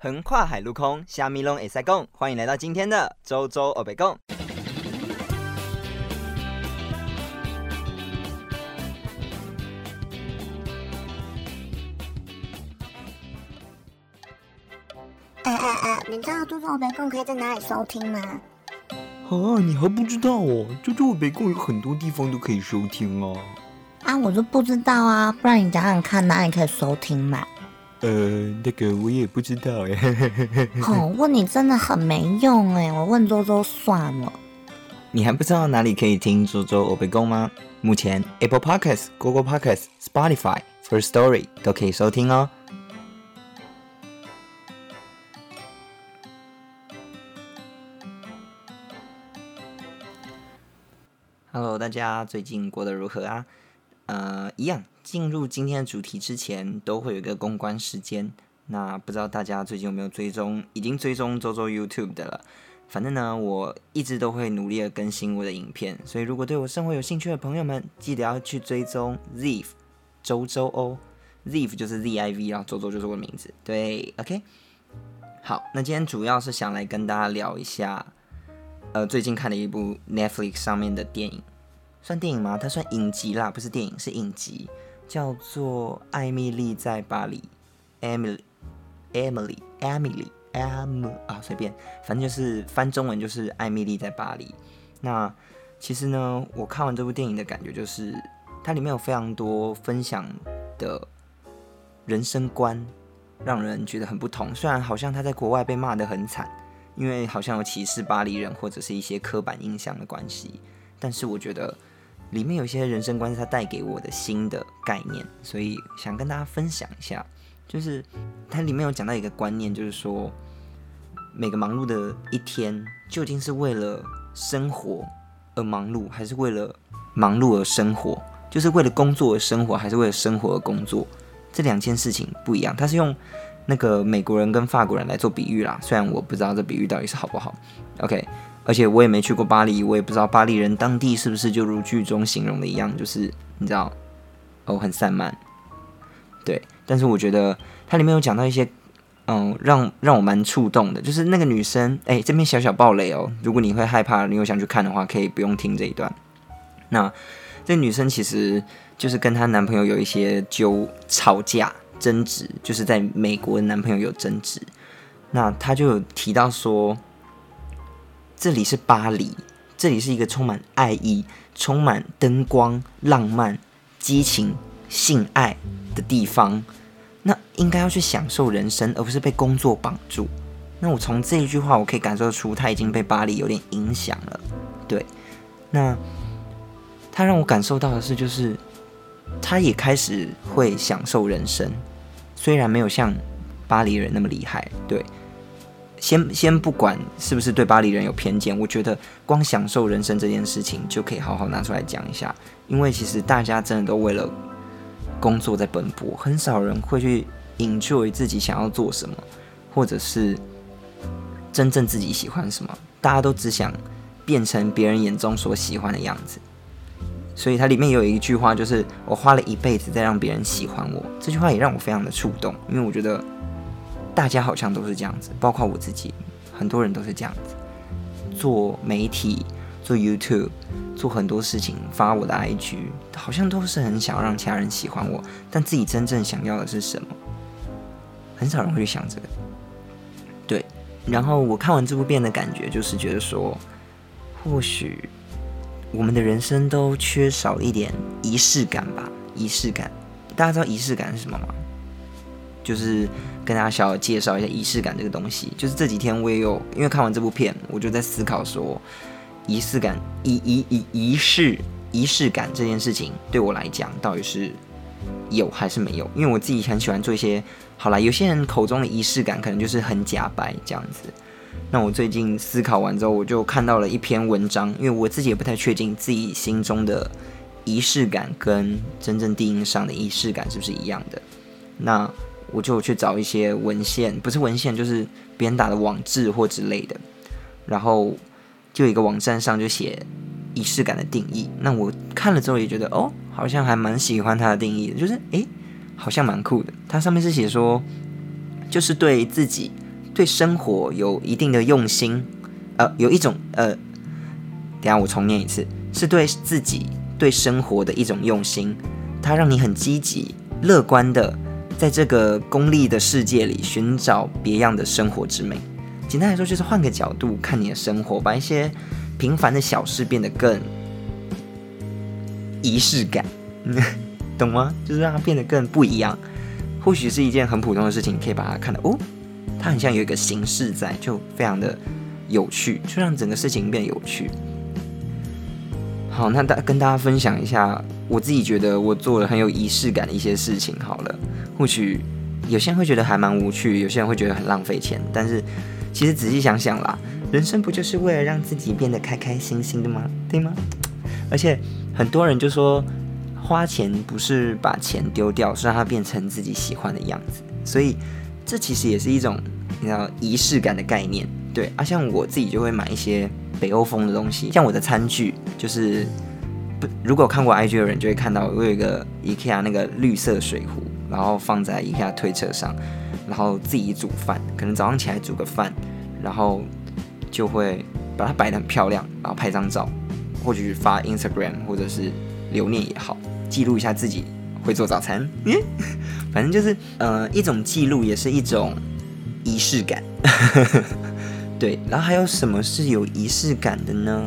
横跨海陆空，虾米拢会使讲。欢迎来到今天的周周欧北共。哎哎哎，你知道周周欧北共可以在哪里收听吗？啊，你还不知道哦？周周北共有很多地方都可以收听哦。啊，我就不知道啊，不然你讲讲看哪里可以收听嘛？呃，那个我也不知道哎。哦，问你真的很没用哎，我问周周算了。你还不知道哪里可以听周周欧北共吗？目前 Apple Podcasts、Google Podcasts、Spotify、First Story 都可以收听哦。Hello，大家最近过得如何啊？呃，一样，进入今天的主题之前，都会有一个公关时间。那不知道大家最近有没有追踪？已经追踪周周 YouTube 的了。反正呢，我一直都会努力的更新我的影片，所以如果对我生活有兴趣的朋友们，记得要去追踪 Ziv 周周哦。Ziv 就是 Z I V 然后周周就是我的名字。对，OK。好，那今天主要是想来跟大家聊一下，呃，最近看的一部 Netflix 上面的电影，算电影吗？它算影集啦，不是电影，是影集，叫做《艾米丽在巴黎》，Emily，Emily，Emily。M 啊，随便，反正就是翻中文就是艾米丽在巴黎。那其实呢，我看完这部电影的感觉就是，它里面有非常多分享的人生观，让人觉得很不同。虽然好像他在国外被骂得很惨，因为好像有歧视巴黎人或者是一些刻板印象的关系，但是我觉得里面有些人生观是他带给我的新的概念，所以想跟大家分享一下。就是它里面有讲到一个观念，就是说每个忙碌的一天，究竟是为了生活而忙碌，还是为了忙碌而生活？就是为了工作而生活，还是为了生活而工作？这两件事情不一样。他是用那个美国人跟法国人来做比喻啦，虽然我不知道这比喻到底是好不好。OK，而且我也没去过巴黎，我也不知道巴黎人当地是不是就如剧中形容的一样，就是你知道，哦，很散漫。对，但是我觉得它里面有讲到一些，嗯，让让我蛮触动的，就是那个女生，哎，这边小小暴雷哦，如果你会害怕，你有想去看的话，可以不用听这一段。那这女生其实就是跟她男朋友有一些纠吵架争执，就是在美国的男朋友有争执，那她就有提到说，这里是巴黎，这里是一个充满爱意、充满灯光、浪漫、激情。性爱的地方，那应该要去享受人生，而不是被工作绑住。那我从这一句话，我可以感受出他已经被巴黎有点影响了。对，那他让我感受到的是，就是他也开始会享受人生，虽然没有像巴黎人那么厉害。对，先先不管是不是对巴黎人有偏见，我觉得光享受人生这件事情就可以好好拿出来讲一下，因为其实大家真的都为了。工作在奔波，很少人会去 enjoy 自己想要做什么，或者是真正自己喜欢什么。大家都只想变成别人眼中所喜欢的样子。所以它里面有一句话，就是我花了一辈子在让别人喜欢我。这句话也让我非常的触动，因为我觉得大家好像都是这样子，包括我自己，很多人都是这样子。做媒体，做 YouTube。做很多事情，发我的 IG，好像都是很想让其他人喜欢我，但自己真正想要的是什么？很少人会去想这个。对，然后我看完这部片的感觉，就是觉得说，或许我们的人生都缺少一点仪式感吧。仪式感，大家知道仪式感是什么吗？就是跟大家小小介绍一下仪式感这个东西。就是这几天我也有，因为看完这部片，我就在思考说。仪式感，仪仪仪仪式仪式感这件事情对我来讲，到底是有还是没有？因为我自己很喜欢做一些，好啦，有些人口中的仪式感可能就是很假白这样子。那我最近思考完之后，我就看到了一篇文章，因为我自己也不太确定自己心中的仪式感跟真正定义上的仪式感是不是一样的。那我就去找一些文献，不是文献，就是别人打的网志或之类的，然后。就一个网站上就写仪式感的定义，那我看了之后也觉得哦，好像还蛮喜欢它的定义的，就是诶，好像蛮酷的。它上面是写说，就是对自己对生活有一定的用心，呃，有一种呃，等下我重念一次，是对自己对生活的一种用心，它让你很积极、乐观的，在这个功利的世界里寻找别样的生活之美。简单来说，就是换个角度看你的生活，把一些平凡的小事变得更仪式感，懂吗？就是让它变得更不一样。或许是一件很普通的事情，可以把它看得哦，它很像有一个形式在，就非常的有趣，就让整个事情变有趣。好，那大跟大家分享一下，我自己觉得我做了很有仪式感的一些事情。好了，或许有些人会觉得还蛮无趣，有些人会觉得很浪费钱，但是其实仔细想想啦，人生不就是为了让自己变得开开心心的吗？对吗？而且很多人就说。花钱不是把钱丢掉，是让它变成自己喜欢的样子。所以，这其实也是一种你知道仪式感的概念。对啊，像我自己就会买一些北欧风的东西，像我的餐具就是不，如果看过 IG 的人就会看到我有一个 IKEA 那个绿色水壶，然后放在 IKEA 推车上，然后自己煮饭，可能早上起来煮个饭，然后就会把它摆得很漂亮，然后拍张照，或许发 Instagram 或者是留念也好。记录一下自己会做早餐，反正就是呃一种记录，也是一种仪式感。对，然后还有什么是有仪式感的呢？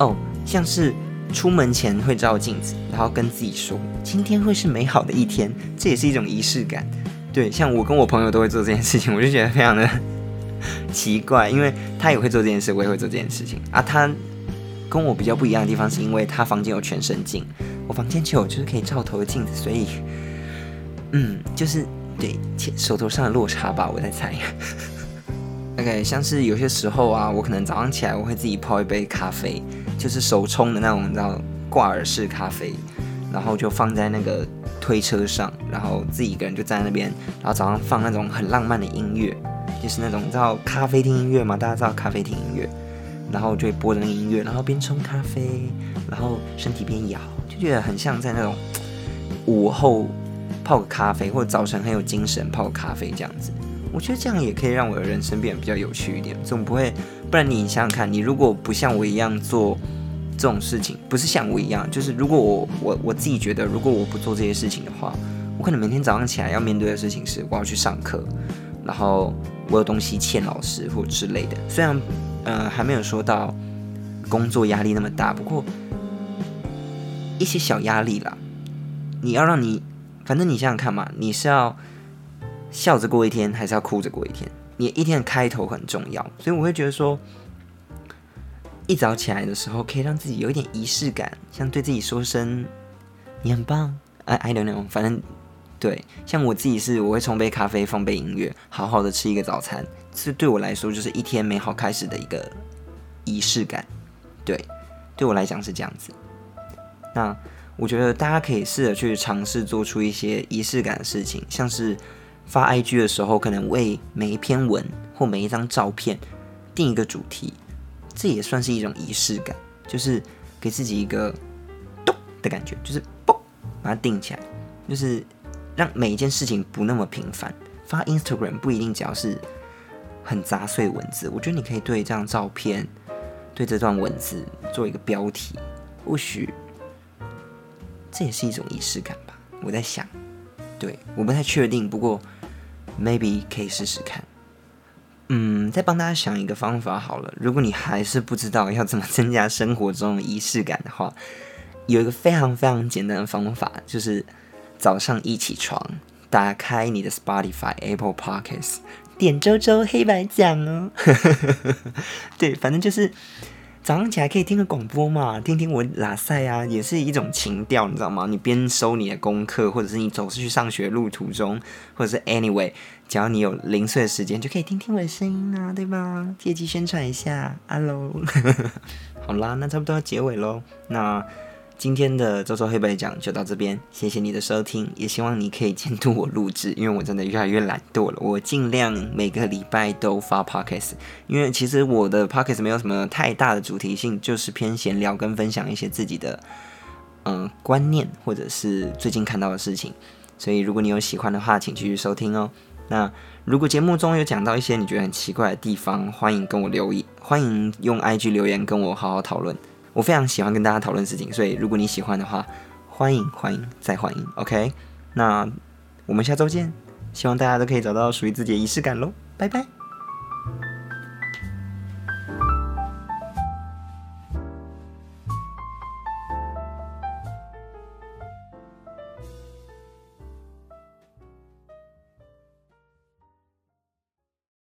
哦，像是出门前会照镜子，然后跟自己说今天会是美好的一天，这也是一种仪式感。对，像我跟我朋友都会做这件事情，我就觉得非常的 奇怪，因为他也会做这件事，我也会做这件事情啊。他跟我比较不一样的地方，是因为他房间有全身镜。我房间就有就是可以照头的镜子，所以，嗯，就是对手头上的落差吧，我在猜。OK，像是有些时候啊，我可能早上起来我会自己泡一杯咖啡，就是手冲的那种，你知道挂耳式咖啡，然后就放在那个推车上，然后自己一个人就站在那边，然后早上放那种很浪漫的音乐，就是那种你知道咖啡厅音乐嘛？大家知道咖啡厅音乐，然后就会播着那个音乐，然后边冲咖啡，然后身体边摇。觉得很像在那种午后泡个咖啡，或者早晨很有精神泡个咖啡这样子。我觉得这样也可以让我的人生变得比较有趣一点。总不会，不然你想想看，你如果不像我一样做这种事情，不是像我一样，就是如果我我我自己觉得，如果我不做这些事情的话，我可能每天早上起来要面对的事情是我要去上课，然后我有东西欠老师或之类的。虽然呃还没有说到工作压力那么大，不过。一些小压力啦，你要让你，反正你想想看嘛，你是要笑着过一天，还是要哭着过一天？你一天的开头很重要，所以我会觉得说，一早起来的时候，可以让自己有一点仪式感，像对自己说声“你很棒”，哎，I don't know，反正对，像我自己是，我会冲杯咖啡，放杯音乐，好好的吃一个早餐，这对我来说就是一天美好开始的一个仪式感，对，对我来讲是这样子。那我觉得大家可以试着去尝试做出一些仪式感的事情，像是发 IG 的时候，可能为每一篇文或每一张照片定一个主题，这也算是一种仪式感，就是给自己一个咚的感觉，就是嘣把它定起来，就是让每一件事情不那么平凡。发 Instagram 不一定只要是很杂碎文字，我觉得你可以对这张照片、对这段文字做一个标题，或许。这也是一种仪式感吧，我在想，对，我不太确定，不过 maybe 可以试试看。嗯，再帮大家想一个方法好了。如果你还是不知道要怎么增加生活中的仪式感的话，有一个非常非常简单的方法，就是早上一起床，打开你的 Spotify、Apple Podcasts，点周周黑白讲哦。对，反正就是。早上起来可以听个广播嘛，听听我拉塞啊，也是一种情调，你知道吗？你边收你的功课，或者是你走出去上学路途中，或者是 anyway，只要你有零碎的时间，就可以听听我的声音啊，对吧？借机宣传一下，hello，好啦，那差不多要结尾喽，那。今天的周周黑白讲就到这边，谢谢你的收听，也希望你可以监督我录制，因为我真的越来越懒惰了。我尽量每个礼拜都发 podcast，因为其实我的 podcast 没有什么太大的主题性，就是偏闲聊跟分享一些自己的嗯观念或者是最近看到的事情。所以如果你有喜欢的话，请继续收听哦。那如果节目中有讲到一些你觉得很奇怪的地方，欢迎跟我留言，欢迎用 IG 留言跟我好好讨论。我非常喜欢跟大家讨论事情，所以如果你喜欢的话，欢迎欢迎再欢迎。OK，那我们下周见，希望大家都可以找到属于自己的仪式感喽，拜拜。